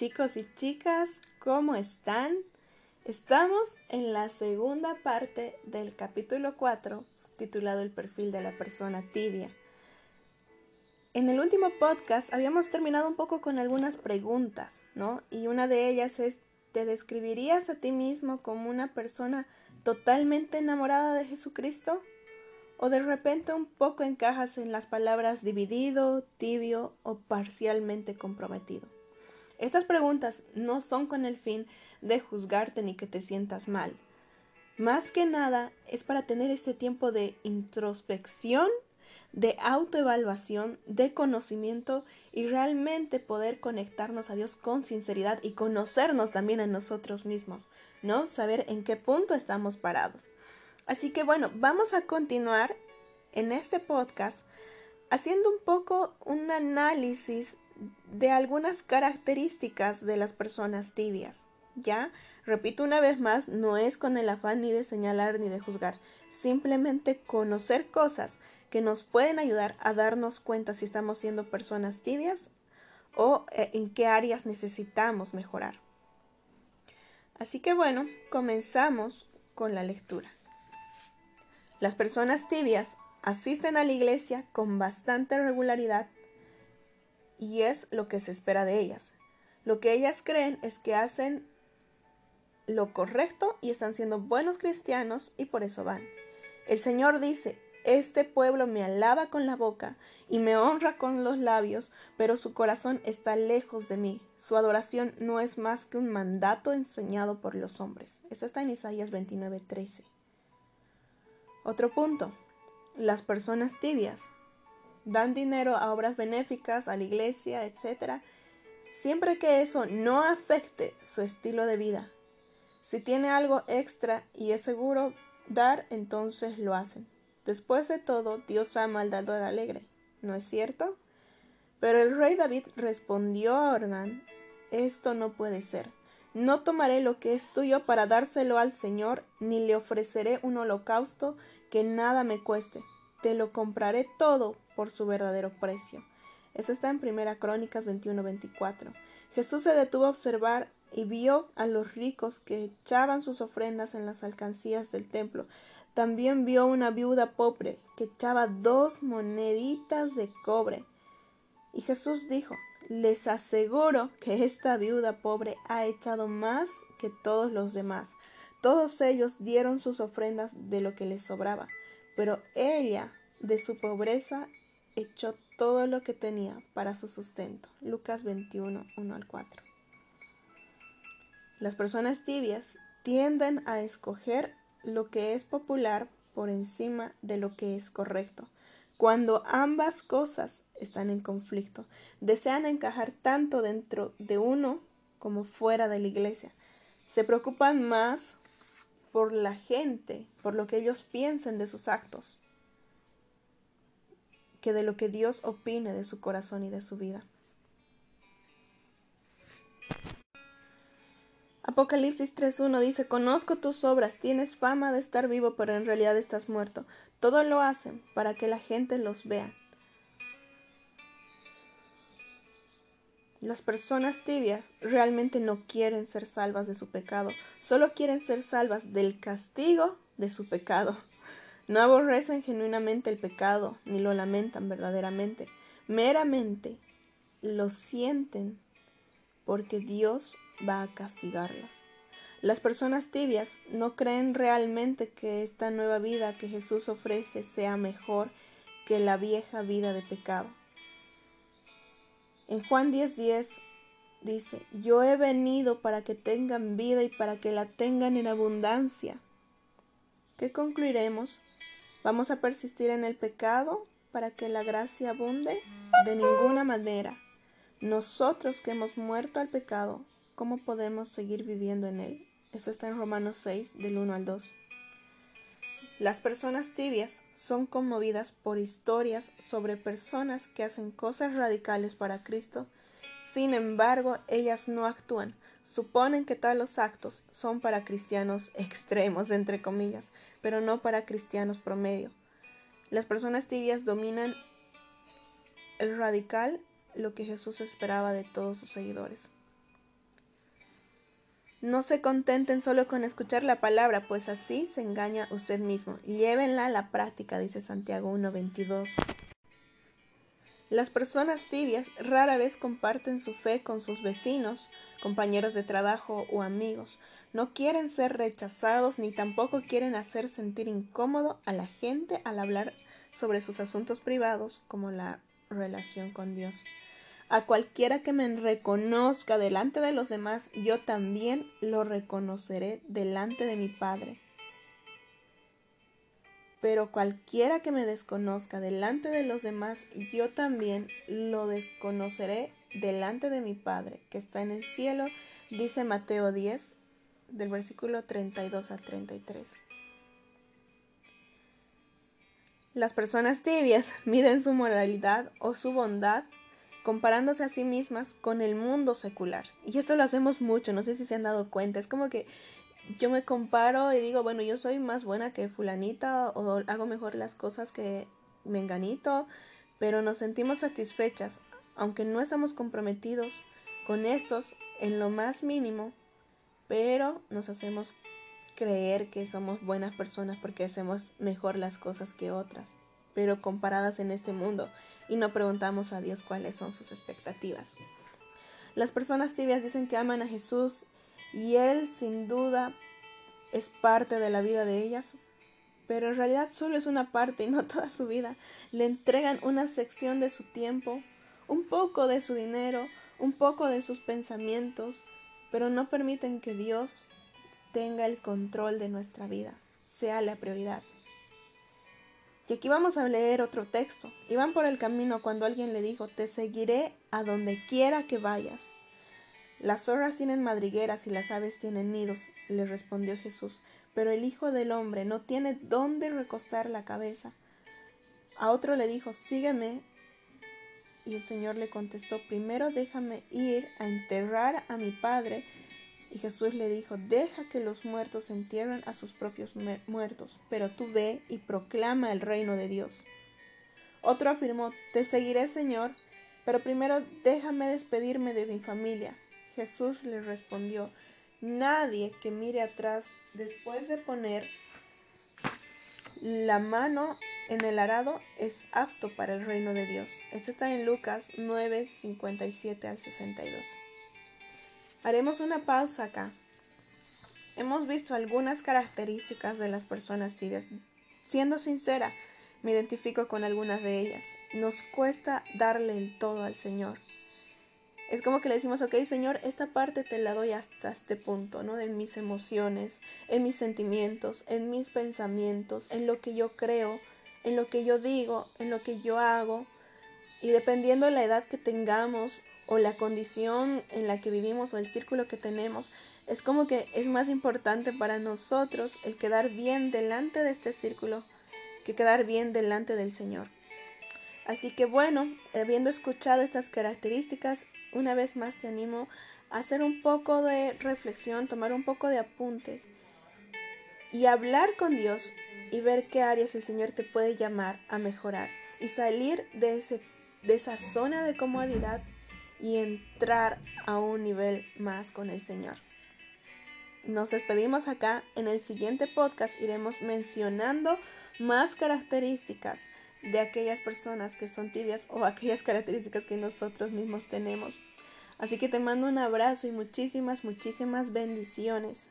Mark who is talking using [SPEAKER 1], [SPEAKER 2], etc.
[SPEAKER 1] chicos y chicas, ¿cómo están? Estamos en la segunda parte del capítulo 4 titulado El perfil de la persona tibia. En el último podcast habíamos terminado un poco con algunas preguntas, ¿no? Y una de ellas es, ¿te describirías a ti mismo como una persona totalmente enamorada de Jesucristo? ¿O de repente un poco encajas en las palabras dividido, tibio o parcialmente comprometido? Estas preguntas no son con el fin de juzgarte ni que te sientas mal. Más que nada es para tener este tiempo de introspección de autoevaluación, de conocimiento y realmente poder conectarnos a Dios con sinceridad y conocernos también a nosotros mismos, ¿no? Saber en qué punto estamos parados. Así que bueno, vamos a continuar en este podcast haciendo un poco un análisis de algunas características de las personas tibias, ¿ya? Repito una vez más, no es con el afán ni de señalar ni de juzgar, simplemente conocer cosas que nos pueden ayudar a darnos cuenta si estamos siendo personas tibias o eh, en qué áreas necesitamos mejorar. Así que bueno, comenzamos con la lectura. Las personas tibias asisten a la iglesia con bastante regularidad y es lo que se espera de ellas. Lo que ellas creen es que hacen lo correcto y están siendo buenos cristianos y por eso van. El Señor dice, este pueblo me alaba con la boca y me honra con los labios, pero su corazón está lejos de mí. Su adoración no es más que un mandato enseñado por los hombres. Eso está en Isaías 29:13. Otro punto. Las personas tibias dan dinero a obras benéficas, a la iglesia, etc. Siempre que eso no afecte su estilo de vida. Si tiene algo extra y es seguro dar, entonces lo hacen. Después de todo, Dios ama al dador alegre, ¿no es cierto? Pero el rey David respondió a Ornán, esto no puede ser. No tomaré lo que es tuyo para dárselo al Señor, ni le ofreceré un holocausto que nada me cueste. Te lo compraré todo por su verdadero precio. Eso está en Primera Crónicas 21-24. Jesús se detuvo a observar y vio a los ricos que echaban sus ofrendas en las alcancías del templo. También vio una viuda pobre que echaba dos moneditas de cobre. Y Jesús dijo, les aseguro que esta viuda pobre ha echado más que todos los demás. Todos ellos dieron sus ofrendas de lo que les sobraba, pero ella, de su pobreza, echó todo lo que tenía para su sustento. Lucas 21, 1 al 4. Las personas tibias tienden a escoger lo que es popular por encima de lo que es correcto. Cuando ambas cosas están en conflicto, desean encajar tanto dentro de uno como fuera de la iglesia. Se preocupan más por la gente, por lo que ellos piensen de sus actos, que de lo que Dios opine de su corazón y de su vida. Apocalipsis 3.1 dice, conozco tus obras, tienes fama de estar vivo, pero en realidad estás muerto. Todo lo hacen para que la gente los vea. Las personas tibias realmente no quieren ser salvas de su pecado, solo quieren ser salvas del castigo de su pecado. No aborrecen genuinamente el pecado, ni lo lamentan verdaderamente. Meramente lo sienten porque Dios va a castigarlas. Las personas tibias no creen realmente que esta nueva vida que Jesús ofrece sea mejor que la vieja vida de pecado. En Juan 10:10 dice, yo he venido para que tengan vida y para que la tengan en abundancia. ¿Qué concluiremos? ¿Vamos a persistir en el pecado para que la gracia abunde? De ninguna manera. Nosotros que hemos muerto al pecado, ¿cómo podemos seguir viviendo en él? Eso está en Romanos 6, del 1 al 2. Las personas tibias son conmovidas por historias sobre personas que hacen cosas radicales para Cristo. Sin embargo, ellas no actúan. Suponen que tales actos son para cristianos extremos, entre comillas, pero no para cristianos promedio. Las personas tibias dominan el radical, lo que Jesús esperaba de todos sus seguidores. No se contenten solo con escuchar la palabra, pues así se engaña usted mismo. Llévenla a la práctica, dice Santiago 1.22. Las personas tibias rara vez comparten su fe con sus vecinos, compañeros de trabajo o amigos. No quieren ser rechazados ni tampoco quieren hacer sentir incómodo a la gente al hablar sobre sus asuntos privados como la relación con Dios. A cualquiera que me reconozca delante de los demás, yo también lo reconoceré delante de mi Padre. Pero cualquiera que me desconozca delante de los demás, yo también lo desconoceré delante de mi Padre, que está en el cielo, dice Mateo 10, del versículo 32 al 33. Las personas tibias miden su moralidad o su bondad comparándose a sí mismas con el mundo secular. Y esto lo hacemos mucho, no sé si se han dado cuenta. Es como que yo me comparo y digo, bueno, yo soy más buena que fulanita o hago mejor las cosas que menganito, pero nos sentimos satisfechas, aunque no estamos comprometidos con estos en lo más mínimo, pero nos hacemos creer que somos buenas personas porque hacemos mejor las cosas que otras, pero comparadas en este mundo y no preguntamos a Dios cuáles son sus expectativas. Las personas tibias dicen que aman a Jesús y Él sin duda es parte de la vida de ellas, pero en realidad solo es una parte y no toda su vida. Le entregan una sección de su tiempo, un poco de su dinero, un poco de sus pensamientos, pero no permiten que Dios tenga el control de nuestra vida, sea la prioridad. Y aquí vamos a leer otro texto. Iban por el camino cuando alguien le dijo, te seguiré a donde quiera que vayas. Las zorras tienen madrigueras y las aves tienen nidos, le respondió Jesús, pero el Hijo del Hombre no tiene dónde recostar la cabeza. A otro le dijo, sígueme y el Señor le contestó, primero déjame ir a enterrar a mi padre. Y Jesús le dijo, deja que los muertos entierren a sus propios muertos, pero tú ve y proclama el reino de Dios. Otro afirmó, te seguiré Señor, pero primero déjame despedirme de mi familia. Jesús le respondió, nadie que mire atrás después de poner la mano en el arado es apto para el reino de Dios. Esto está en Lucas 9, 57 al 62. Haremos una pausa acá. Hemos visto algunas características de las personas tibias. Siendo sincera, me identifico con algunas de ellas. Nos cuesta darle el todo al Señor. Es como que le decimos, ok, Señor, esta parte te la doy hasta este punto, ¿no? En mis emociones, en mis sentimientos, en mis pensamientos, en lo que yo creo, en lo que yo digo, en lo que yo hago. Y dependiendo de la edad que tengamos o la condición en la que vivimos o el círculo que tenemos, es como que es más importante para nosotros el quedar bien delante de este círculo que quedar bien delante del Señor. Así que bueno, habiendo escuchado estas características, una vez más te animo a hacer un poco de reflexión, tomar un poco de apuntes y hablar con Dios y ver qué áreas el Señor te puede llamar a mejorar y salir de, ese, de esa zona de comodidad y entrar a un nivel más con el Señor. Nos despedimos acá. En el siguiente podcast iremos mencionando más características de aquellas personas que son tibias o aquellas características que nosotros mismos tenemos. Así que te mando un abrazo y muchísimas, muchísimas bendiciones.